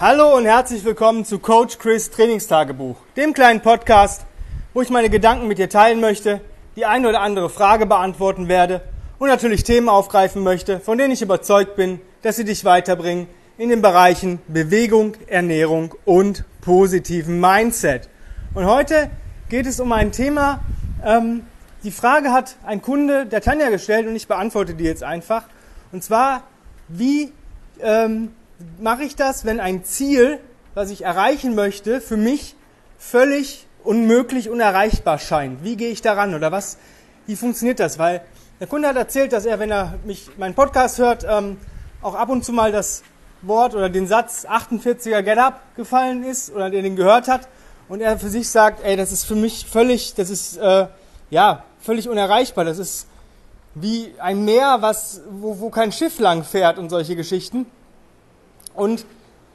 Hallo und herzlich willkommen zu Coach Chris Trainingstagebuch, dem kleinen Podcast, wo ich meine Gedanken mit dir teilen möchte, die eine oder andere Frage beantworten werde und natürlich Themen aufgreifen möchte, von denen ich überzeugt bin, dass sie dich weiterbringen in den Bereichen Bewegung, Ernährung und positiven Mindset. Und heute geht es um ein Thema, ähm, die Frage hat ein Kunde der Tanja gestellt und ich beantworte die jetzt einfach. Und zwar, wie ähm, mache ich das, wenn ein Ziel, was ich erreichen möchte, für mich völlig unmöglich, unerreichbar scheint? Wie gehe ich daran oder was, wie funktioniert das? Weil der Kunde hat erzählt, dass er, wenn er mich, meinen Podcast hört, ähm, auch ab und zu mal das Wort oder den Satz 48er Get Up gefallen ist oder der den gehört hat und er für sich sagt, ey, das ist für mich völlig, das ist, äh, ja, völlig unerreichbar. Das ist wie ein Meer, was, wo, wo kein Schiff lang fährt und solche Geschichten. Und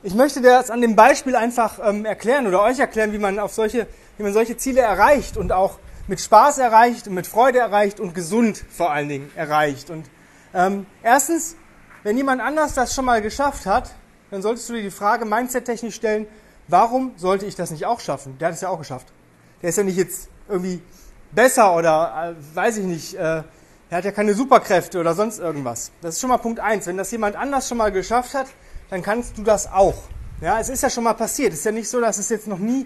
ich möchte das an dem Beispiel einfach ähm, erklären oder euch erklären, wie man auf solche, wie man solche Ziele erreicht und auch mit Spaß erreicht und mit Freude erreicht und gesund vor allen Dingen erreicht. Und ähm, erstens, wenn jemand anders das schon mal geschafft hat, dann solltest du dir die Frage mindset-technisch stellen, warum sollte ich das nicht auch schaffen? Der hat es ja auch geschafft. Der ist ja nicht jetzt irgendwie besser oder äh, weiß ich nicht, äh, er hat ja keine Superkräfte oder sonst irgendwas. Das ist schon mal Punkt eins. Wenn das jemand anders schon mal geschafft hat, dann kannst du das auch. Ja, es ist ja schon mal passiert. Es ist ja nicht so, dass es jetzt noch nie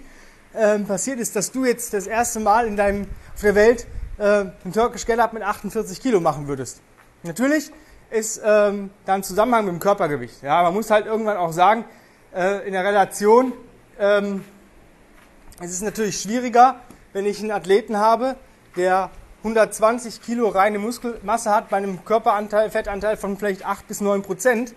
ähm, passiert ist, dass du jetzt das erste Mal in deinem, auf der Welt äh, einen Turkish Get-Up mit 48 Kilo machen würdest. Natürlich ist ähm, da ein Zusammenhang mit dem Körpergewicht. Ja, man muss halt irgendwann auch sagen, äh, in der Relation ähm, es ist natürlich schwieriger, wenn ich einen Athleten habe, der 120 Kilo reine Muskelmasse hat bei einem Körperanteil, Fettanteil von vielleicht 8 bis 9 Prozent,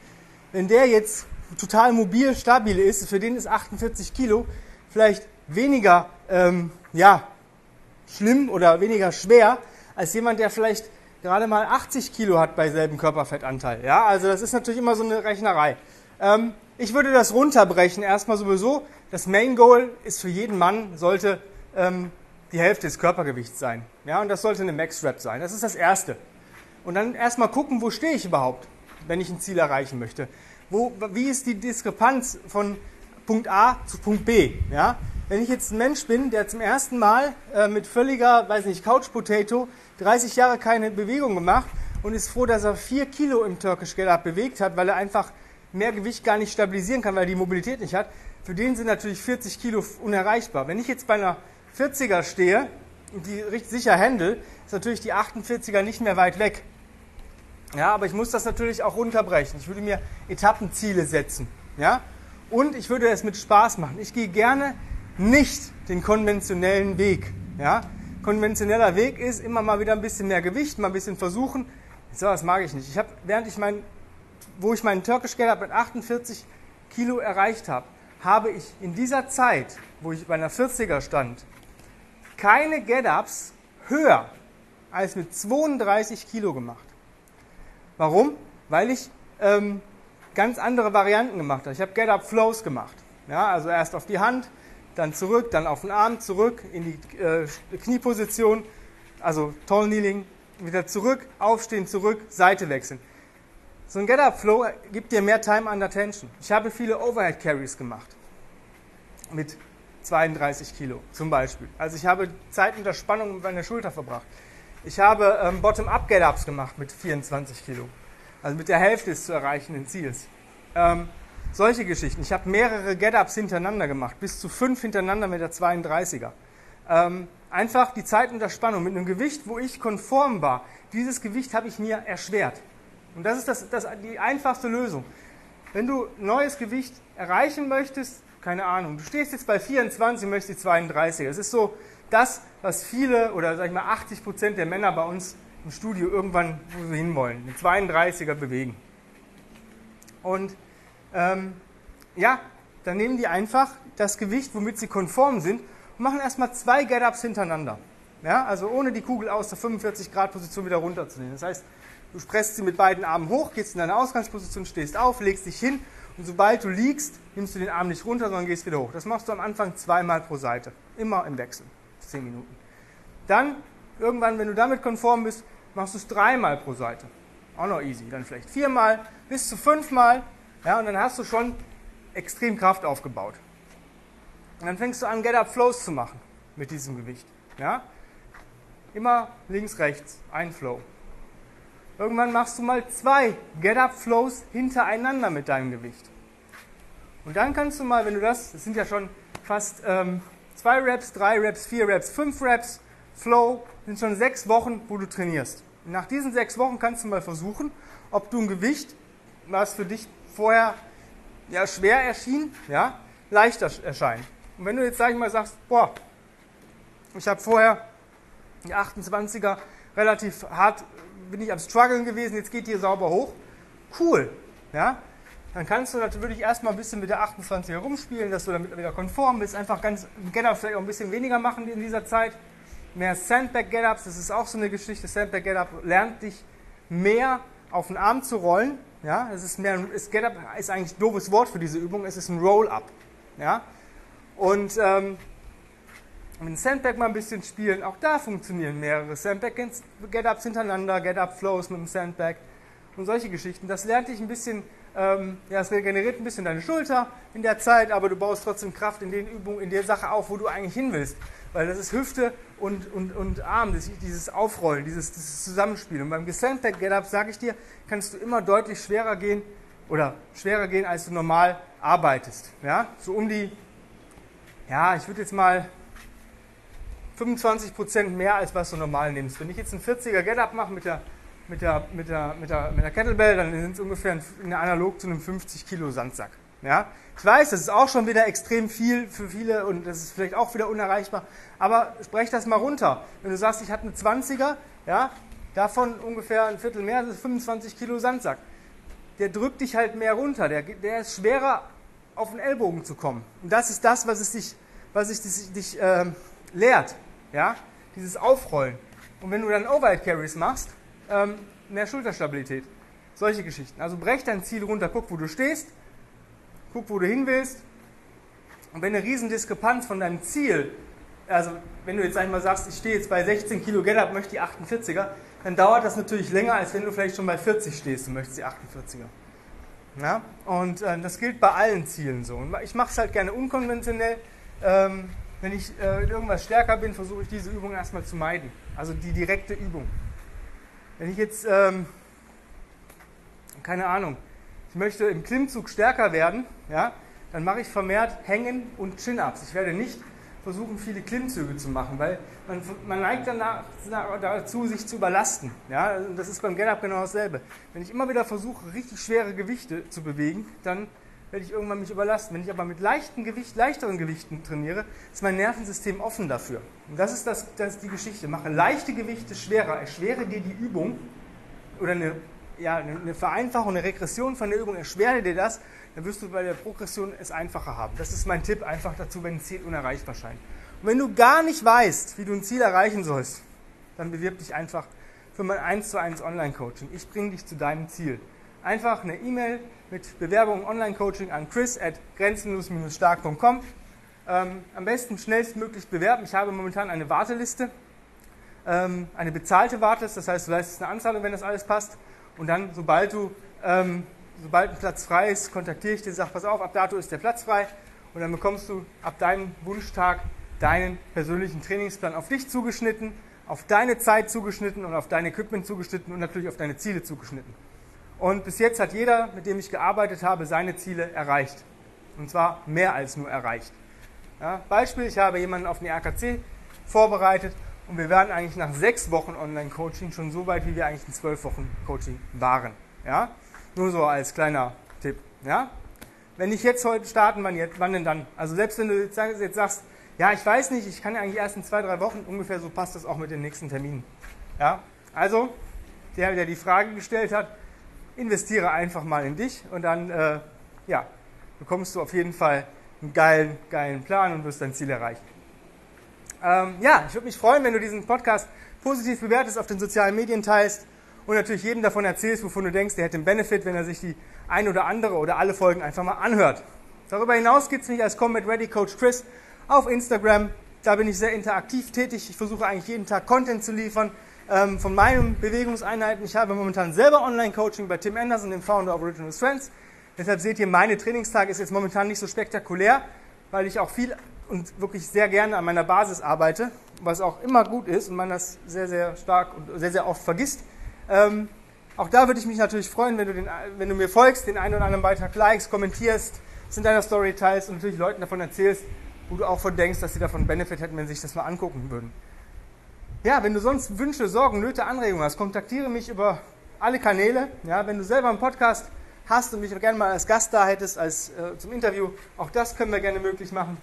wenn der jetzt total mobil, stabil ist, für den ist 48 Kilo vielleicht weniger ähm, ja, schlimm oder weniger schwer als jemand, der vielleicht gerade mal 80 Kilo hat bei selben Körperfettanteil. Ja, also das ist natürlich immer so eine Rechnerei. Ähm, ich würde das runterbrechen. Erstmal sowieso, das Main Goal ist für jeden Mann, sollte ähm, die Hälfte des Körpergewichts sein. Ja, und das sollte eine Max Rap sein. Das ist das Erste. Und dann erstmal gucken, wo stehe ich überhaupt? Wenn ich ein Ziel erreichen möchte. Wo, wie ist die Diskrepanz von Punkt A zu Punkt B? Ja? Wenn ich jetzt ein Mensch bin, der zum ersten Mal äh, mit völliger, weiß nicht, Couch Potato 30 Jahre keine Bewegung gemacht und ist froh, dass er 4 Kilo im Turkish Get Up bewegt hat, weil er einfach mehr Gewicht gar nicht stabilisieren kann, weil er die Mobilität nicht hat, für den sind natürlich 40 Kilo unerreichbar. Wenn ich jetzt bei einer 40er stehe und die richtig sicher handle, ist natürlich die 48er nicht mehr weit weg. Ja, aber ich muss das natürlich auch runterbrechen. Ich würde mir Etappenziele setzen. Ja? Und ich würde es mit Spaß machen. Ich gehe gerne nicht den konventionellen Weg. Ja? Konventioneller Weg ist immer mal wieder ein bisschen mehr Gewicht, mal ein bisschen versuchen. So, das mag ich nicht. Ich habe, während ich mein, wo ich meinen Turkish Get mit 48 Kilo erreicht habe, habe ich in dieser Zeit, wo ich bei einer 40er stand, keine Get-Ups höher als mit 32 Kilo gemacht. Warum? Weil ich ähm, ganz andere Varianten gemacht habe. Ich habe Get-Up-Flows gemacht. Ja, also erst auf die Hand, dann zurück, dann auf den Arm, zurück in die äh, Knieposition, also Tall Kneeling, wieder zurück, aufstehen, zurück, Seite wechseln. So ein Get-Up-Flow gibt dir mehr Time under Tension. Ich habe viele Overhead Carries gemacht mit 32 Kilo zum Beispiel. Also ich habe Zeit unter Spannung mit meiner Schulter verbracht. Ich habe ähm, Bottom-Up-Get-Ups gemacht mit 24 Kilo. Also mit der Hälfte des zu erreichenden Ziels. Ähm, solche Geschichten. Ich habe mehrere Get-Ups hintereinander gemacht, bis zu fünf hintereinander mit der 32er. Ähm, einfach die Zeit unter Spannung mit einem Gewicht, wo ich konform war. Dieses Gewicht habe ich mir erschwert. Und das ist das, das, die einfachste Lösung. Wenn du neues Gewicht erreichen möchtest, keine Ahnung, du stehst jetzt bei 24 und möchtest die 32. Das ist so das, was viele oder sag ich mal 80 Prozent der Männer bei uns im Studio irgendwann, wo sie hinwollen, den 32er bewegen. Und ähm, ja, dann nehmen die einfach das Gewicht, womit sie konform sind, und machen erstmal zwei Get-Ups hintereinander. Ja, also ohne die Kugel aus der 45 Grad Position wieder runterzunehmen. Das heißt, du presst sie mit beiden Armen hoch, gehst in deine Ausgangsposition, stehst auf, legst dich hin und sobald du liegst, nimmst du den Arm nicht runter, sondern gehst wieder hoch. Das machst du am Anfang zweimal pro Seite, immer im Wechsel. 10 Minuten. Dann, irgendwann, wenn du damit konform bist, machst du es dreimal pro Seite. Auch noch easy. Dann vielleicht viermal, bis zu fünfmal. Ja, und dann hast du schon extrem Kraft aufgebaut. Und dann fängst du an, Get-Up-Flows zu machen mit diesem Gewicht. Ja? Immer links, rechts, ein Flow. Irgendwann machst du mal zwei Get-Up-Flows hintereinander mit deinem Gewicht. Und dann kannst du mal, wenn du das, das sind ja schon fast ähm, zwei Reps, drei Reps, vier Reps, fünf Reps, Flow, sind schon sechs Wochen, wo du trainierst. Nach diesen sechs Wochen kannst du mal versuchen, ob du ein Gewicht, was für dich vorher ja, schwer erschien, ja, leichter erscheint. Und wenn du jetzt, sag ich mal, sagst, boah, ich habe vorher die 28er relativ hart, bin ich am struggeln gewesen, jetzt geht die sauber hoch, cool, ja, dann kannst du natürlich erstmal ein bisschen mit der 28er rumspielen, dass du damit wieder konform bist, einfach ganz Get-Up vielleicht auch ein bisschen weniger machen in dieser Zeit, mehr Sandbag-Get-Ups, das ist auch so eine Geschichte, Sandbag-Get-Up lernt dich mehr auf den Arm zu rollen, ja, es ist mehr, Get-Up ist eigentlich ein doofes Wort für diese Übung, es ist ein Roll-Up, ja, und ähm, mit dem Sandbag mal ein bisschen spielen, auch da funktionieren mehrere Sandbag-Get-Ups hintereinander, Get-Up-Flows mit dem Sandbag und solche Geschichten. Das lernt dich ein bisschen ähm, ja, es regeneriert ein bisschen deine Schulter in der Zeit, aber du baust trotzdem Kraft in den Übungen, in der Sache auf, wo du eigentlich hin willst. Weil das ist Hüfte und, und, und Arm, das, dieses Aufrollen, dieses, dieses Zusammenspiel. Und beim Gesandback Get-Up, sage ich dir, kannst du immer deutlich schwerer gehen oder schwerer gehen, als du normal arbeitest. Ja? So um die, ja, ich würde jetzt mal 25% mehr, als was du normal nimmst. Wenn ich jetzt einen 40er Get-Up mache mit der mit der, mit der, mit der, mit der Kettlebell, dann sind es ungefähr ein, analog zu einem 50 Kilo Sandsack. Ja? Ich weiß, das ist auch schon wieder extrem viel für viele und das ist vielleicht auch wieder unerreichbar, aber sprech das mal runter. Wenn du sagst, ich habe eine 20er, ja, davon ungefähr ein Viertel mehr, das ist 25 Kilo Sandsack. Der drückt dich halt mehr runter, der, der ist schwerer auf den Ellbogen zu kommen. Und das ist das, was es dich, was es dich, dich äh, lehrt. Ja? Dieses Aufrollen. Und wenn du dann Overhead Carries machst, ähm, mehr Schulterstabilität. Solche Geschichten. Also brech dein Ziel runter, guck, wo du stehst, guck, wo du hin willst. Und wenn eine Riesendiskrepanz von deinem Ziel, also wenn du jetzt einmal sagst, ich stehe jetzt bei 16 Kilo Get-Up, möchte die 48er, dann dauert das natürlich länger, als wenn du vielleicht schon bei 40 stehst und möchtest die 48er. Ja? Und äh, das gilt bei allen Zielen so. Und ich mache es halt gerne unkonventionell. Ähm, wenn ich äh, irgendwas stärker bin, versuche ich diese Übung erstmal zu meiden. Also die direkte Übung. Wenn ich jetzt, ähm, keine Ahnung, ich möchte im Klimmzug stärker werden, ja, dann mache ich vermehrt Hängen und Chin-Ups. Ich werde nicht versuchen, viele Klimmzüge zu machen, weil man, man neigt danach, dazu, sich zu überlasten. Ja? Das ist beim Get-Up genau dasselbe. Wenn ich immer wieder versuche, richtig schwere Gewichte zu bewegen, dann werde ich irgendwann mich überlasten. Wenn ich aber mit leichten Gewicht, leichteren Gewichten trainiere, ist mein Nervensystem offen dafür. Und das ist, das, das ist die Geschichte. Mache leichte Gewichte schwerer, erschwere dir die Übung oder eine, ja, eine Vereinfachung, eine Regression von der Übung, erschwere dir das, dann wirst du bei der Progression es einfacher haben. Das ist mein Tipp einfach dazu, wenn ein Ziel unerreichbar scheint. Und wenn du gar nicht weißt, wie du ein Ziel erreichen sollst, dann bewirb dich einfach für mein 1 zu 1 Online-Coaching. Ich bringe dich zu deinem Ziel. Einfach eine E-Mail mit Bewerbung Online-Coaching an chris at grenzenlos-stark.com. Ähm, am besten schnellstmöglich bewerben. Ich habe momentan eine Warteliste, ähm, eine bezahlte Warteliste, das heißt, du leistest eine Anzahlung, wenn das alles passt. Und dann, sobald du, ähm, sobald ein Platz frei ist, kontaktiere ich dich, sag, pass auf, ab dato ist der Platz frei. Und dann bekommst du ab deinem Wunschtag deinen persönlichen Trainingsplan auf dich zugeschnitten, auf deine Zeit zugeschnitten und auf dein Equipment zugeschnitten und natürlich auf deine Ziele zugeschnitten. Und bis jetzt hat jeder, mit dem ich gearbeitet habe, seine Ziele erreicht. Und zwar mehr als nur erreicht. Ja, Beispiel, ich habe jemanden auf eine RKC vorbereitet und wir werden eigentlich nach sechs Wochen Online-Coaching schon so weit, wie wir eigentlich in zwölf Wochen Coaching waren. Ja? Nur so als kleiner Tipp. Ja? Wenn ich jetzt heute starten, wann, jetzt, wann denn dann? Also selbst wenn du jetzt sagst, ja, ich weiß nicht, ich kann ja eigentlich erst in zwei, drei Wochen, ungefähr so passt das auch mit den nächsten Terminen. Ja? Also, der, der die Frage gestellt hat, investiere einfach mal in dich und dann äh, ja, bekommst du auf jeden Fall einen geilen, geilen Plan und wirst dein Ziel erreichen. Ähm, ja, ich würde mich freuen, wenn du diesen Podcast positiv bewertest, auf den sozialen Medien teilst und natürlich jedem davon erzählst, wovon du denkst, der hätte einen Benefit, wenn er sich die ein oder andere oder alle Folgen einfach mal anhört. Darüber hinaus gibt es mich als Combat Ready Coach Chris auf Instagram. Da bin ich sehr interaktiv tätig. Ich versuche eigentlich jeden Tag Content zu liefern ähm, von meinen Bewegungseinheiten. Ich habe momentan selber Online-Coaching bei Tim Anderson, dem Founder of Original Strengths. Deshalb seht ihr, meine Trainingstage ist jetzt momentan nicht so spektakulär, weil ich auch viel und wirklich sehr gerne an meiner Basis arbeite, was auch immer gut ist und man das sehr, sehr stark und sehr, sehr oft vergisst. Ähm, auch da würde ich mich natürlich freuen, wenn du, den, wenn du mir folgst, den einen oder anderen Beitrag likest, kommentierst, es in deiner Story teilst und natürlich Leuten davon erzählst, wo du auch von denkst, dass sie davon Benefit hätten, wenn sie sich das mal angucken würden. Ja, wenn du sonst Wünsche, Sorgen, Nöte, Anregungen hast, kontaktiere mich über alle Kanäle. Ja, wenn du selber einen Podcast hast und mich gerne mal als Gast da hättest, als äh, zum Interview, auch das können wir gerne möglich machen.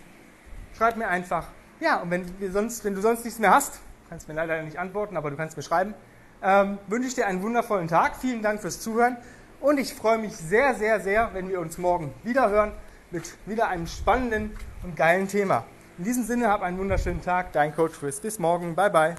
Schreib mir einfach. Ja, und wenn, sonst, wenn du sonst nichts mehr hast, kannst mir leider nicht antworten, aber du kannst mir schreiben, ähm, wünsche ich dir einen wundervollen Tag. Vielen Dank fürs Zuhören und ich freue mich sehr, sehr, sehr, wenn wir uns morgen wieder hören mit wieder einem spannenden und geilen Thema. In diesem Sinne, hab einen wunderschönen Tag. Dein Coach Chris. Bis morgen. Bye, bye.